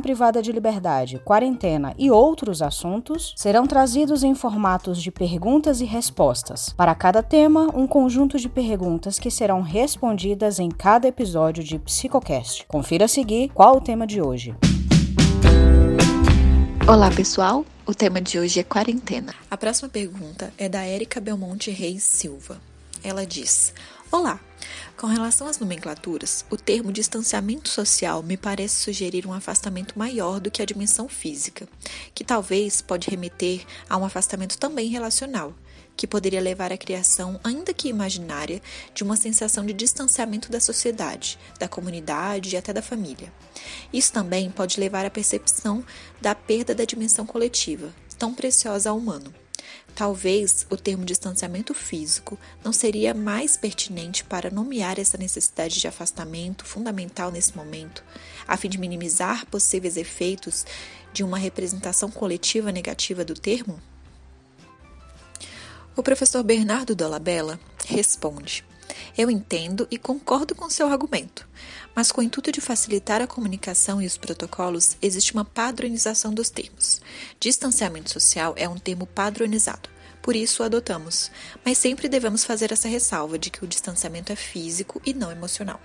privada de liberdade, quarentena e outros assuntos serão trazidos em formatos de perguntas e respostas. Para cada tema, um conjunto de perguntas que serão respondidas em cada episódio de Psicocast. Confira a seguir qual o tema de hoje. Olá, pessoal. O tema de hoje é quarentena. A próxima pergunta é da Érica Belmonte Reis Silva. Ela diz: Olá, com relação às nomenclaturas, o termo distanciamento social me parece sugerir um afastamento maior do que a dimensão física, que talvez pode remeter a um afastamento também relacional, que poderia levar à criação, ainda que imaginária, de uma sensação de distanciamento da sociedade, da comunidade e até da família. Isso também pode levar à percepção da perda da dimensão coletiva, tão preciosa ao humano. Talvez o termo distanciamento físico não seria mais pertinente para nomear essa necessidade de afastamento fundamental nesse momento, a fim de minimizar possíveis efeitos de uma representação coletiva negativa do termo? O professor Bernardo Dolabella responde: Eu entendo e concordo com seu argumento, mas com o intuito de facilitar a comunicação e os protocolos, existe uma padronização dos termos. Distanciamento social é um termo padronizado, por isso o adotamos, mas sempre devemos fazer essa ressalva de que o distanciamento é físico e não emocional.